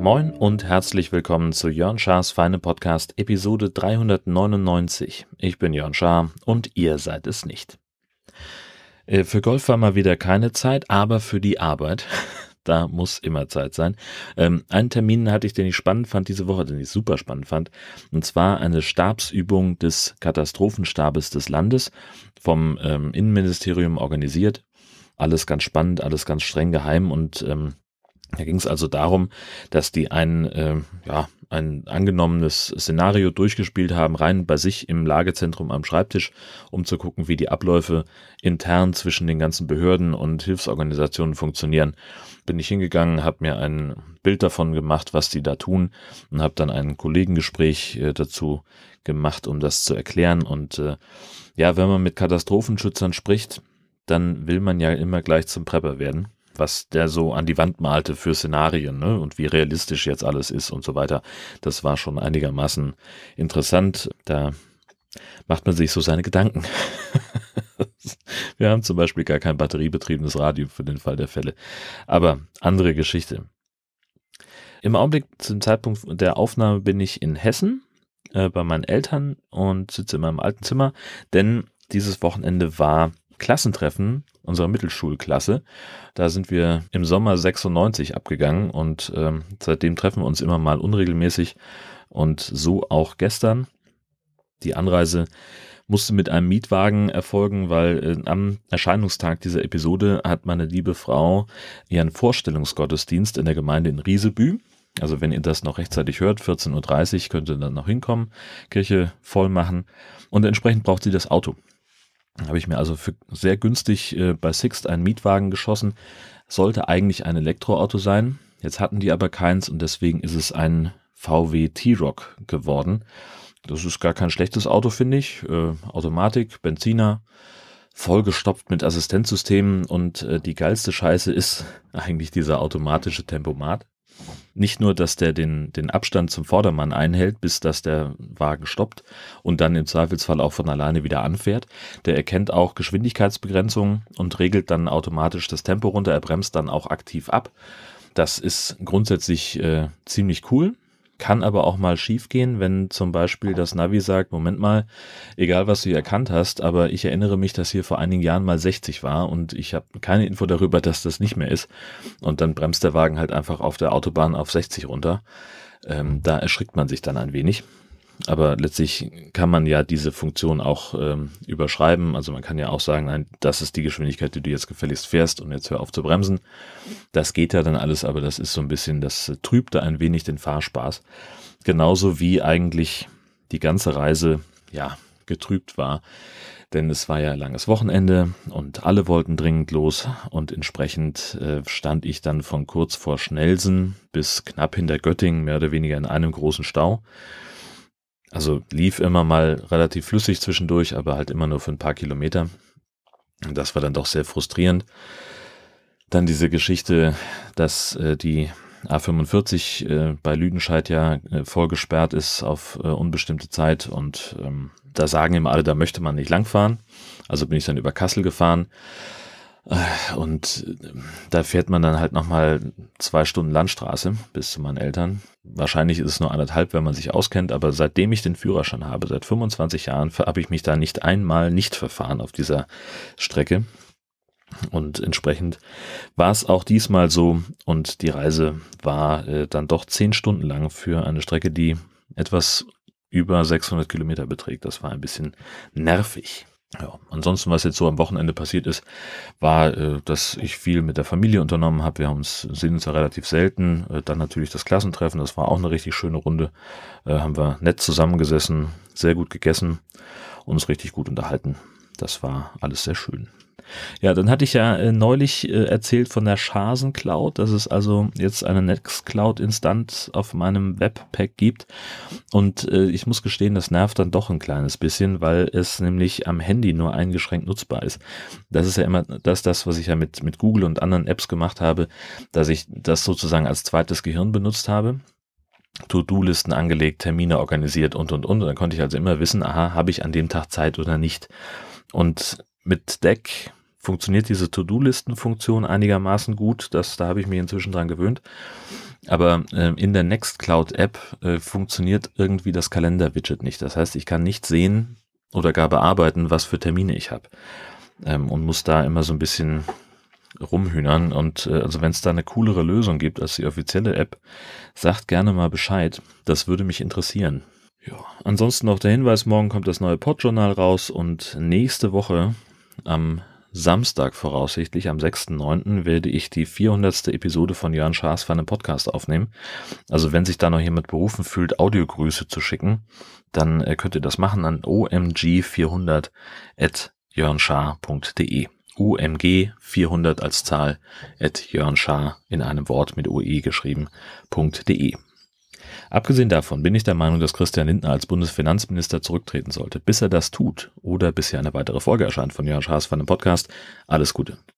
Moin und herzlich willkommen zu Jörn Schars Feine Podcast Episode 399. Ich bin Jörn Schaar und ihr seid es nicht. Äh, für Golf war mal wieder keine Zeit, aber für die Arbeit. Da muss immer Zeit sein. Ähm, einen Termin hatte ich, den ich spannend fand diese Woche, den ich super spannend fand. Und zwar eine Stabsübung des Katastrophenstabes des Landes vom ähm, Innenministerium organisiert. Alles ganz spannend, alles ganz streng geheim und ähm, da ging es also darum, dass die ein, äh, ja, ein angenommenes Szenario durchgespielt haben, rein bei sich im Lagezentrum am Schreibtisch, um zu gucken, wie die Abläufe intern zwischen den ganzen Behörden und Hilfsorganisationen funktionieren. Bin ich hingegangen, habe mir ein Bild davon gemacht, was die da tun und habe dann ein Kollegengespräch äh, dazu gemacht, um das zu erklären. Und äh, ja, wenn man mit Katastrophenschützern spricht, dann will man ja immer gleich zum Prepper werden was der so an die Wand malte für Szenarien ne? und wie realistisch jetzt alles ist und so weiter. Das war schon einigermaßen interessant. Da macht man sich so seine Gedanken. Wir haben zum Beispiel gar kein batteriebetriebenes Radio für den Fall der Fälle. Aber andere Geschichte. Im Augenblick zum Zeitpunkt der Aufnahme bin ich in Hessen äh, bei meinen Eltern und sitze in meinem alten Zimmer, denn dieses Wochenende war Klassentreffen unserer Mittelschulklasse. Da sind wir im Sommer 96 abgegangen und ähm, seitdem treffen wir uns immer mal unregelmäßig und so auch gestern. Die Anreise musste mit einem Mietwagen erfolgen, weil äh, am Erscheinungstag dieser Episode hat meine liebe Frau ihren Vorstellungsgottesdienst in der Gemeinde in Riesebü. Also wenn ihr das noch rechtzeitig hört, 14.30 Uhr könnt ihr dann noch hinkommen, Kirche voll machen und entsprechend braucht sie das Auto habe ich mir also für sehr günstig äh, bei Sixt einen Mietwagen geschossen. Sollte eigentlich ein Elektroauto sein. Jetzt hatten die aber keins und deswegen ist es ein VW T-Rock geworden. Das ist gar kein schlechtes Auto, finde ich. Äh, Automatik, Benziner, vollgestopft mit Assistenzsystemen und äh, die geilste Scheiße ist eigentlich dieser automatische Tempomat nicht nur, dass der den, den Abstand zum Vordermann einhält, bis dass der Wagen stoppt und dann im Zweifelsfall auch von alleine wieder anfährt. Der erkennt auch Geschwindigkeitsbegrenzungen und regelt dann automatisch das Tempo runter. Er bremst dann auch aktiv ab. Das ist grundsätzlich äh, ziemlich cool. Kann aber auch mal schiefgehen, wenn zum Beispiel das Navi sagt, Moment mal, egal was du hier erkannt hast, aber ich erinnere mich, dass hier vor einigen Jahren mal 60 war und ich habe keine Info darüber, dass das nicht mehr ist. Und dann bremst der Wagen halt einfach auf der Autobahn auf 60 runter. Ähm, da erschrickt man sich dann ein wenig. Aber letztlich kann man ja diese Funktion auch ähm, überschreiben. Also man kann ja auch sagen, nein, das ist die Geschwindigkeit, die du jetzt gefälligst fährst und jetzt hör auf zu bremsen. Das geht ja dann alles, aber das ist so ein bisschen, das trübte ein wenig den Fahrspaß. Genauso wie eigentlich die ganze Reise, ja, getrübt war. Denn es war ja langes Wochenende und alle wollten dringend los und entsprechend äh, stand ich dann von kurz vor Schnelsen bis knapp hinter Göttingen mehr oder weniger in einem großen Stau. Also lief immer mal relativ flüssig zwischendurch, aber halt immer nur für ein paar Kilometer. Und das war dann doch sehr frustrierend. Dann diese Geschichte, dass äh, die A45 äh, bei Lüdenscheid ja äh, voll gesperrt ist auf äh, unbestimmte Zeit und ähm, da sagen immer alle, da möchte man nicht langfahren. Also bin ich dann über Kassel gefahren und da fährt man dann halt nochmal zwei Stunden Landstraße bis zu meinen Eltern. Wahrscheinlich ist es nur anderthalb, wenn man sich auskennt, aber seitdem ich den Führerschein habe, seit 25 Jahren, habe ich mich da nicht einmal nicht verfahren auf dieser Strecke. Und entsprechend war es auch diesmal so und die Reise war äh, dann doch zehn Stunden lang für eine Strecke, die etwas über 600 Kilometer beträgt. Das war ein bisschen nervig. Ja, ansonsten, was jetzt so am Wochenende passiert ist, war, äh, dass ich viel mit der Familie unternommen habe. Wir haben uns, sehen uns ja relativ selten. Äh, dann natürlich das Klassentreffen, das war auch eine richtig schöne Runde. Äh, haben wir nett zusammengesessen, sehr gut gegessen uns richtig gut unterhalten. Das war alles sehr schön. Ja, dann hatte ich ja äh, neulich äh, erzählt von der Schasen Cloud, dass es also jetzt eine Nextcloud-Instanz auf meinem Webpack gibt. Und äh, ich muss gestehen, das nervt dann doch ein kleines bisschen, weil es nämlich am Handy nur eingeschränkt nutzbar ist. Das ist ja immer das, das, was ich ja mit, mit Google und anderen Apps gemacht habe, dass ich das sozusagen als zweites Gehirn benutzt habe. To-Do-Listen angelegt, Termine organisiert und, und, und. Und dann konnte ich also immer wissen, aha, habe ich an dem Tag Zeit oder nicht. Und mit Deck funktioniert diese To-Do-Listen-Funktion einigermaßen gut. Das, da habe ich mich inzwischen dran gewöhnt. Aber äh, in der Nextcloud-App äh, funktioniert irgendwie das Kalender-Widget nicht. Das heißt, ich kann nicht sehen oder gar bearbeiten, was für Termine ich habe. Ähm, und muss da immer so ein bisschen rumhühnern. Und äh, also wenn es da eine coolere Lösung gibt als die offizielle App, sagt gerne mal Bescheid. Das würde mich interessieren. Ja, ansonsten noch der Hinweis, morgen kommt das neue Podjournal raus und nächste Woche am Samstag voraussichtlich, am 6.9., werde ich die 400. Episode von Jörn Schaas von einem Podcast aufnehmen. Also wenn sich da noch jemand berufen fühlt, Audiogrüße zu schicken, dann äh, könnt ihr das machen an omg400.jörnschaar.de. UMG 400 als Zahl at jörnschaar in einem Wort mit OE geschrieben.de. Abgesehen davon bin ich der Meinung, dass Christian Lindner als Bundesfinanzminister zurücktreten sollte. Bis er das tut oder bis hier eine weitere Folge erscheint von Jörn Schaas von dem Podcast. Alles Gute.